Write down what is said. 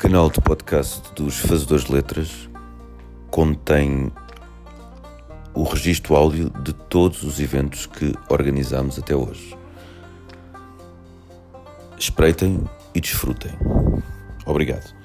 canal de podcast dos Fazedores de Letras contém o registro áudio de todos os eventos que organizamos até hoje. Espreitem e desfrutem. Obrigado.